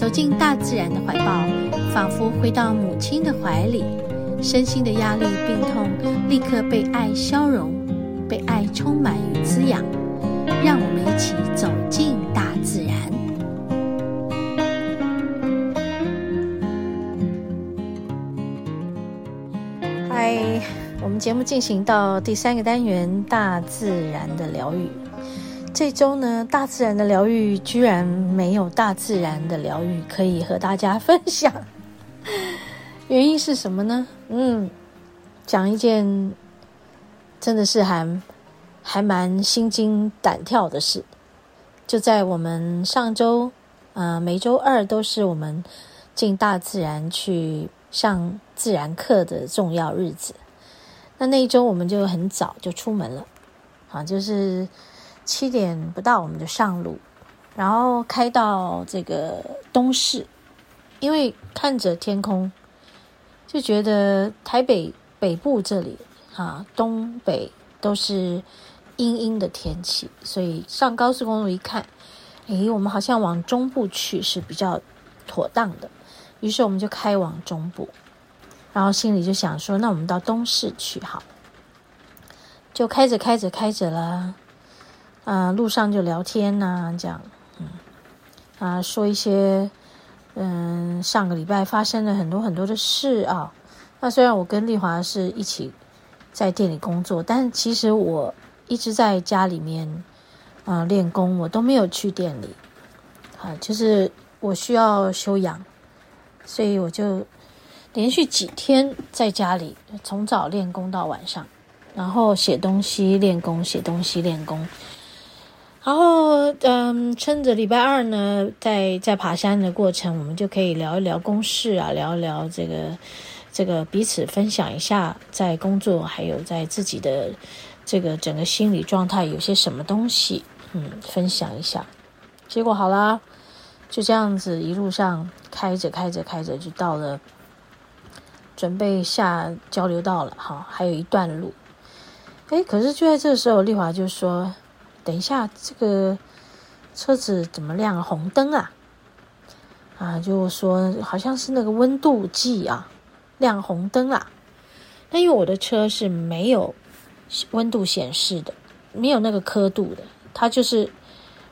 走进大自然的怀抱，仿佛回到母亲的怀里，身心的压力、病痛立刻被爱消融，被爱充满与滋养。让我们一起走进大自然。嗨，我们节目进行到第三个单元——大自然的疗愈。这周呢，大自然的疗愈居然没有大自然的疗愈可以和大家分享，原因是什么呢？嗯，讲一件真的是还还蛮心惊胆跳的事。就在我们上周，呃，每周二都是我们进大自然去上自然课的重要日子。那那一周我们就很早就出门了，啊，就是。七点不到，我们就上路，然后开到这个东势，因为看着天空，就觉得台北北部这里啊，东北都是阴阴的天气，所以上高速公路一看，诶，我们好像往中部去是比较妥当的，于是我们就开往中部，然后心里就想说，那我们到东势去好，就开着开着开着了。啊、路上就聊天呐、这样，嗯，啊，说一些，嗯，上个礼拜发生了很多很多的事啊。那虽然我跟丽华是一起在店里工作，但其实我一直在家里面啊练功，我都没有去店里。啊，就是我需要休养，所以我就连续几天在家里，从早练功到晚上，然后写东西练功，写东西练功。然后，嗯，趁着礼拜二呢，在在爬山的过程，我们就可以聊一聊公事啊，聊一聊这个这个彼此分享一下在工作还有在自己的这个整个心理状态有些什么东西，嗯，分享一下。结果好啦，就这样子一路上开着开着开着，就到了准备下交流道了，哈，还有一段路。哎，可是就在这时候，丽华就说。等一下，这个车子怎么亮红灯啊？啊，就说好像是那个温度计啊，亮红灯啊。那因为我的车是没有温度显示的，没有那个刻度的，它就是，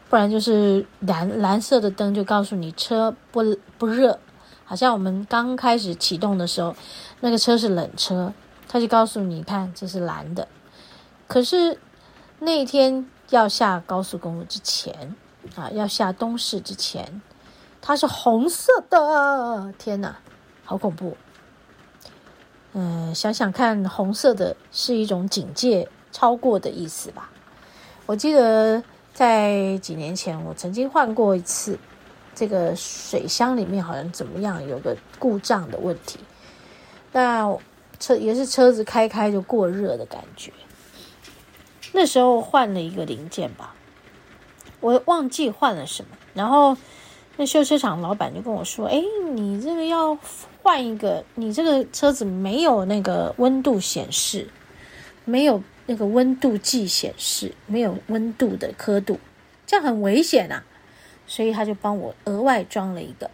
不然就是蓝蓝色的灯就告诉你车不不热，好像我们刚开始启动的时候，那个车是冷车，它就告诉你看这是蓝的。可是那天。要下高速公路之前，啊，要下东势之前，它是红色的。天哪，好恐怖！嗯，想想看，红色的是一种警戒超过的意思吧？我记得在几年前，我曾经换过一次，这个水箱里面好像怎么样，有个故障的问题。那车也是车子开开就过热的感觉。那时候换了一个零件吧，我忘记换了什么。然后那修车厂老板就跟我说：“哎，你这个要换一个，你这个车子没有那个温度显示，没有那个温度计显示，没有温度的刻度，这样很危险啊。”所以他就帮我额外装了一个。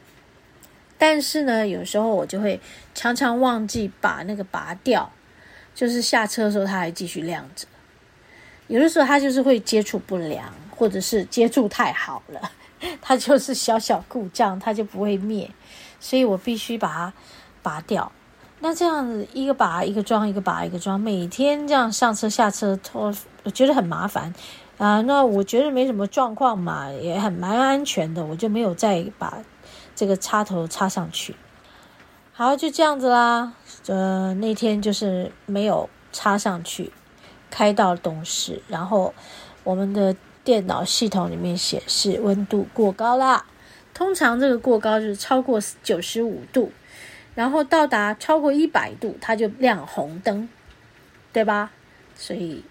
但是呢，有时候我就会常常忘记把那个拔掉，就是下车的时候它还继续亮着。有的时候它就是会接触不良，或者是接触太好了，它就是小小故障，它就不会灭，所以我必须把它拔掉。那这样子一个拔一个装，一个拔一个装，每天这样上车下车，拖我觉得很麻烦啊。那我觉得没什么状况嘛，也很蛮安全的，我就没有再把这个插头插上去。好，就这样子啦。呃，那天就是没有插上去。开到东势，然后我们的电脑系统里面显示温度过高啦。通常这个过高就是超过九十五度，然后到达超过一百度，它就亮红灯，对吧？所以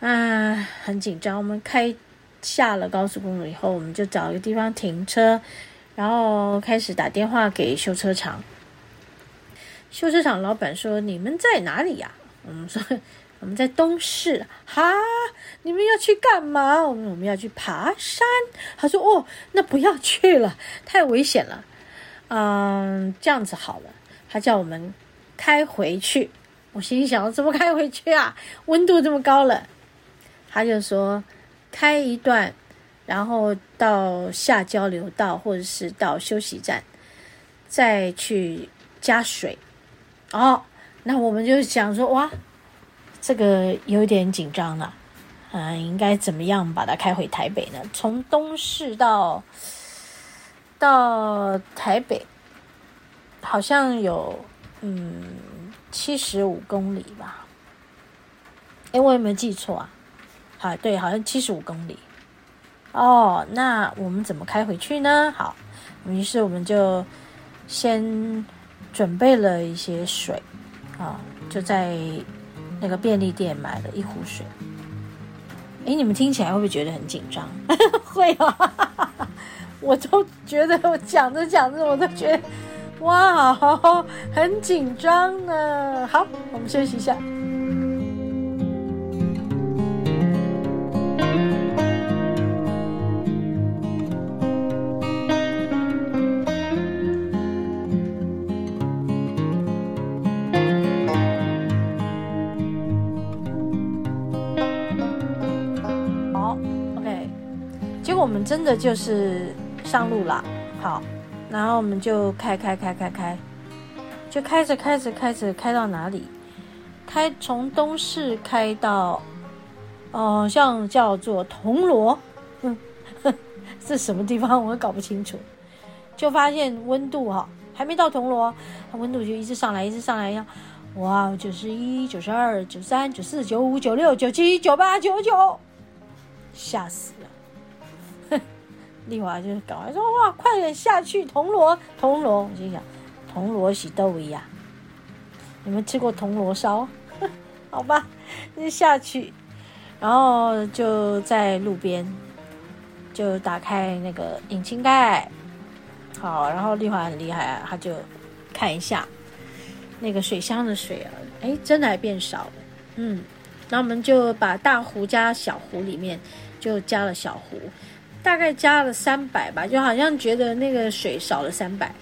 啊，很紧张。我们开下了高速公路以后，我们就找一个地方停车，然后开始打电话给修车厂。修车厂老板说：“你们在哪里呀？”我们说：“我们在东市。”哈，你们要去干嘛？我们我们要去爬山。他说：“哦，那不要去了，太危险了。”嗯，这样子好了。他叫我们开回去。我心想：怎么开回去啊？温度这么高了。他就说：开一段，然后到下交流道，或者是到休息站，再去加水。哦，那我们就想说：哇，这个有点紧张了。嗯，应该怎么样把它开回台北呢？从东势到。到台北，好像有嗯七十五公里吧？哎，我有没有记错啊？好，对，好像七十五公里。哦，那我们怎么开回去呢？好，于是我们就先准备了一些水啊，就在那个便利店买了一壶水。哎，你们听起来会不会觉得很紧张？会啊。我都觉得，我讲着讲着，我都觉得，哇，很紧张呢。好，我们休息一下。真的就是。上路了，好，然后我们就开开开开开，就开着开着开着开到哪里？开从东市开到，哦、像叫做铜锣，嗯，这什么地方我也搞不清楚。就发现温度哈，还没到铜锣，它温度就一直上来，一直上来呀，哇，九十一、九十二、九三、九四、九五、九六、九七、九八、九九，吓死了。丽华就赶快说：“哇，快点下去！铜锣，铜锣！”我心想：“铜锣洗豆一呀？你们吃过铜锣烧？好吧，就下去，然后就在路边就打开那个引擎盖，好，然后丽华很厉害啊，他就看一下那个水箱的水啊，哎，真的还变少了，嗯，然后我们就把大壶加小壶里面就加了小壶。大概加了三百吧，就好像觉得那个水少了三百。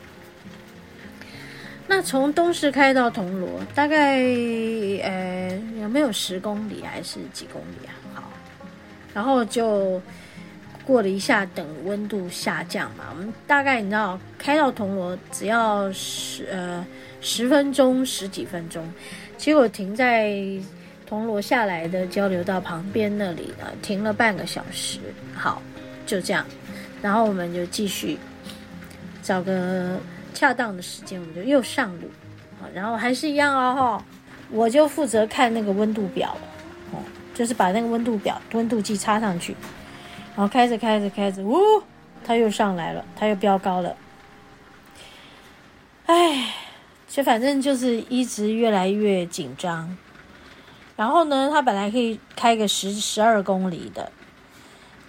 那从东市开到铜锣，大概呃有没有十公里还是几公里啊？好，然后就过了一下，等温度下降嘛。我们大概你知道，开到铜锣只要十呃十分钟十几分钟，结果停在铜锣下来的交流道旁边那里呢，停了半个小时。好。就这样，然后我们就继续找个恰当的时间，我们就又上路，好，然后还是一样哦，我就负责看那个温度表，哦，就是把那个温度表温度计插上去，然后开着开着开着，呜，它又上来了，它又飙高了，哎，就反正就是一直越来越紧张，然后呢，它本来可以开个十十二公里的。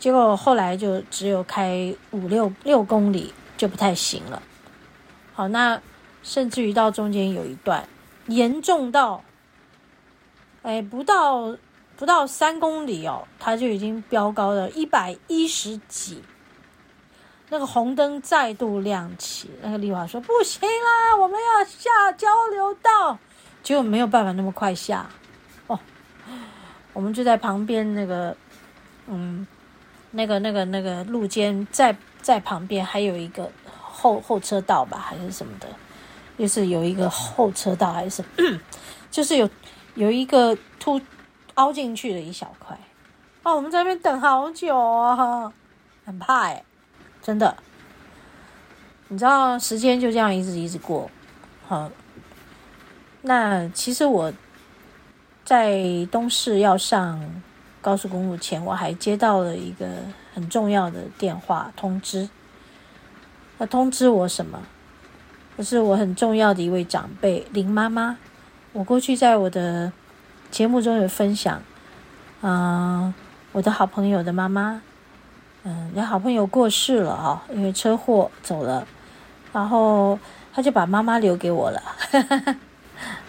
结果后来就只有开五六六公里就不太行了。好，那甚至于到中间有一段严重到，哎，不到不到三公里哦，它就已经飙高了一百一十几。那个红灯再度亮起，那个丽华说：“不行啦，我们要下交流道。”结果没有办法那么快下哦，我们就在旁边那个，嗯。那个、那个、那个路肩在在旁边还有一个后后车道吧，还是什么的，就是有一个后车道还是，就是有有一个凸凹进去的一小块。哦，我们在那边等好久啊，很怕哎，真的。你知道时间就这样一直一直过，好。那其实我在东市要上。高速公路前，我还接到了一个很重要的电话通知。他通知我什么？是我很重要的一位长辈林妈妈。我过去在我的节目中有分享，嗯、我的好朋友的妈妈，嗯，那好朋友过世了啊、因为车祸走了，然后他就把妈妈留给我了，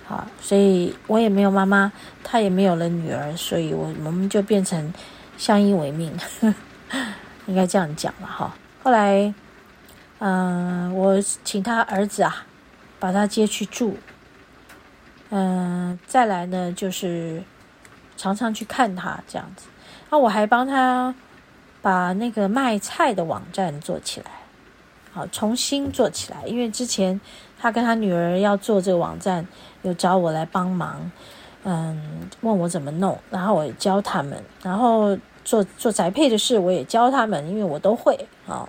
好，所以我也没有妈妈，他也没有了女儿，所以我我们就变成相依为命，应该这样讲了哈。后来。嗯、呃，我请他儿子啊，把他接去住。嗯、再来呢，就是常常去看他这样子。那我还帮他把那个卖菜的网站做起来，好，重新做起来。因为之前他跟他女儿要做这个网站，有找我来帮忙，嗯，问我怎么弄，然后我教他们，然后做做宅配的事我也教他们，因为我都会啊。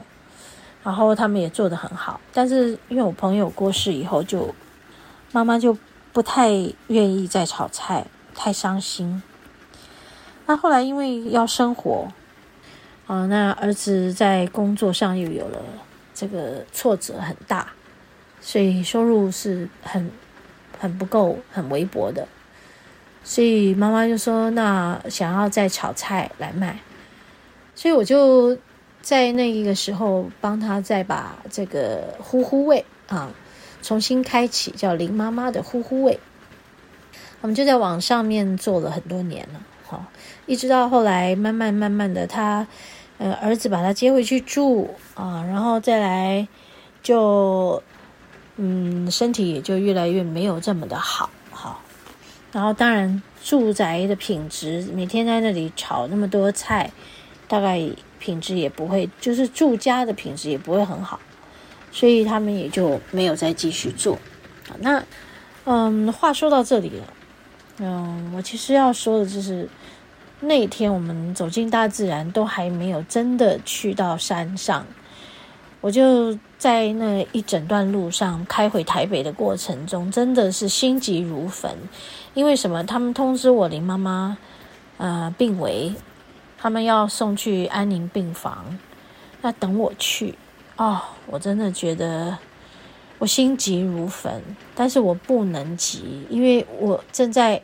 然后他们也做得很好，但是因为我朋友过世以后就，妈妈就不太愿意再炒菜，太伤心。那后来因为要生活，啊、那儿子在工作上又有了这个挫折很大，所以收入是很很不够，很微薄的。所以妈妈就说：“那想要再炒菜来卖。”所以我就。在那一个时候，帮他再把这个呼呼味啊重新开启，叫林妈妈的呼呼味。我们就在网上面做了很多年了，好，一直到后来慢慢慢慢的他，呃儿子把他接回去住啊，然后再来就嗯身体也就越来越没有这么的好，好，然后当然住宅的品质，每天在那里炒那么多菜，大概。品质也不会，就是住家的品质也不会很好，所以他们也就没有再继续做。那，嗯，话说到这里了，嗯，我其实要说的就是，那天我们走进大自然，都还没有真的去到山上，我就在那一整段路上开回台北的过程中，真的是心急如焚，因为什么？他们通知我林妈妈，呃，病危。他们要送去安宁病房，那等我去哦，我真的觉得我心急如焚，但是我不能急，因为我正在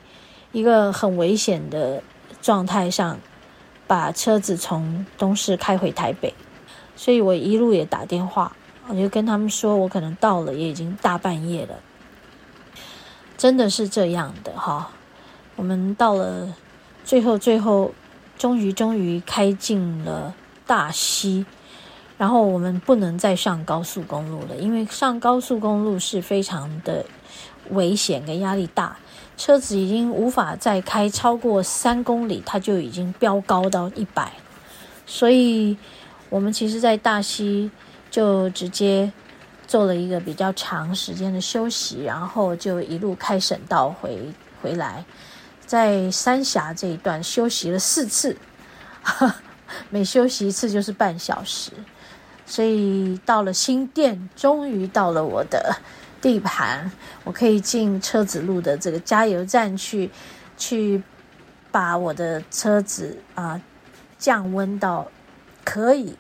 一个很危险的状态上，把车子从东势开回台北，所以我一路也打电话，我就跟他们说我可能到了，也已经大半夜了，真的是这样的哈，我们到了最后最后。终于，终于开进了大溪，然后我们不能再上高速公路了，因为上高速公路是非常的危险跟压力大，车子已经无法再开超过三公里，它就已经飙高到一百，所以我们其实，在大溪就直接做了一个比较长时间的休息，然后就一路开省道回回来。在三峡这一段休息了四次，每休息一次就是半小时，所以到了新店，终于到了我的地盘，我可以进车子路的这个加油站去，去把我的车子啊、降温到可以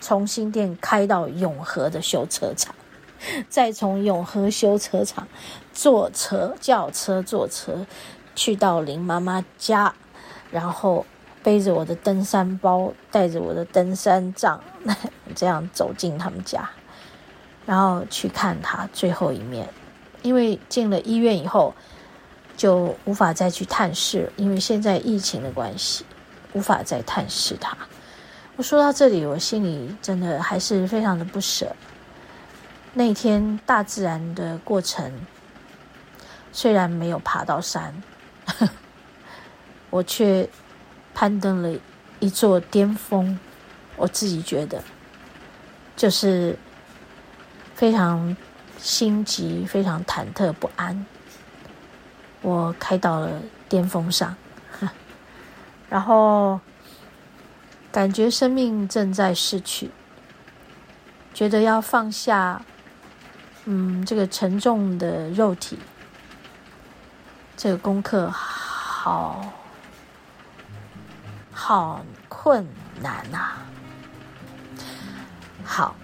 从新店开到永和的修车厂，再从永和修车厂坐车叫车坐车。去到林妈妈家，然后背着我的登山包，带着我的登山杖，这样走进他们家，然后去看他最后一面。因为进了医院以后，就无法再去探视，因为现在疫情的关系，无法再探视他。我说到这里，我心里真的还是非常的不舍。那天大自然的过程，虽然没有爬到山。我却攀登了一座巅峰，我自己觉得就是非常心急、非常忐忑不安。我开到了巅峰上，然后感觉生命正在逝去，觉得要放下，嗯，这个沉重的肉体。这个功课好好困难呐！好，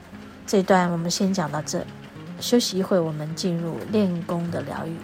这段我们先讲到这。休息一会，我们进入练功的疗愈。